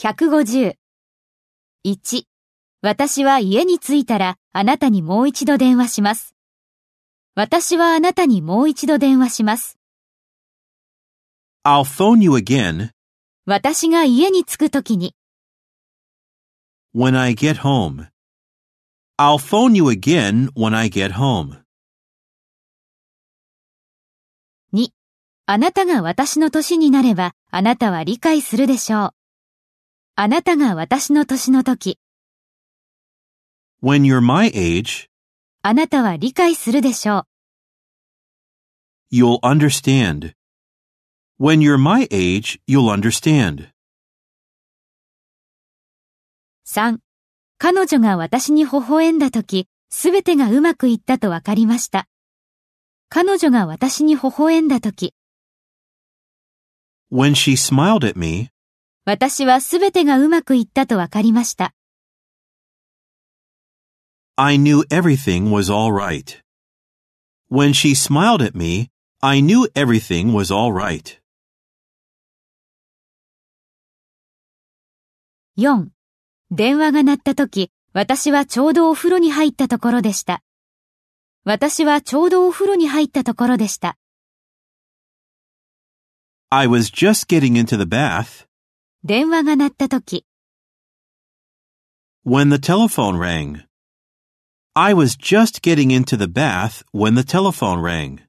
150。1、私は家に着いたらあなたにもう一度電話します。私はあなたにもう一度電話します。I'll phone you again 私が家に着くときに、when I get home. I'll phone you again when I get home. 2、あなたが私の年になればあなたは理解するでしょう。あなたが私の年の時、When you're my age, あなたは理解するでしょう。you'll understand. When you're my age, you'll understand. 3、彼女が私に微笑んだとき、すべてがうまくいったとわかりました。彼女が私に微笑んだとき、When she smiled at me, 私はすべてがうまくいったとわかりました。I knew everything was all right. When she smiled at me, I knew everything was all right. 4. 電話が鳴ったとき、私はちょうどお風呂に入ったところでした。私はちょうどお風呂に入ったところでした。I was just getting into the bath 電話が鳴ったとき、 when the telephone rang. I was just getting into the bath when the telephone rang.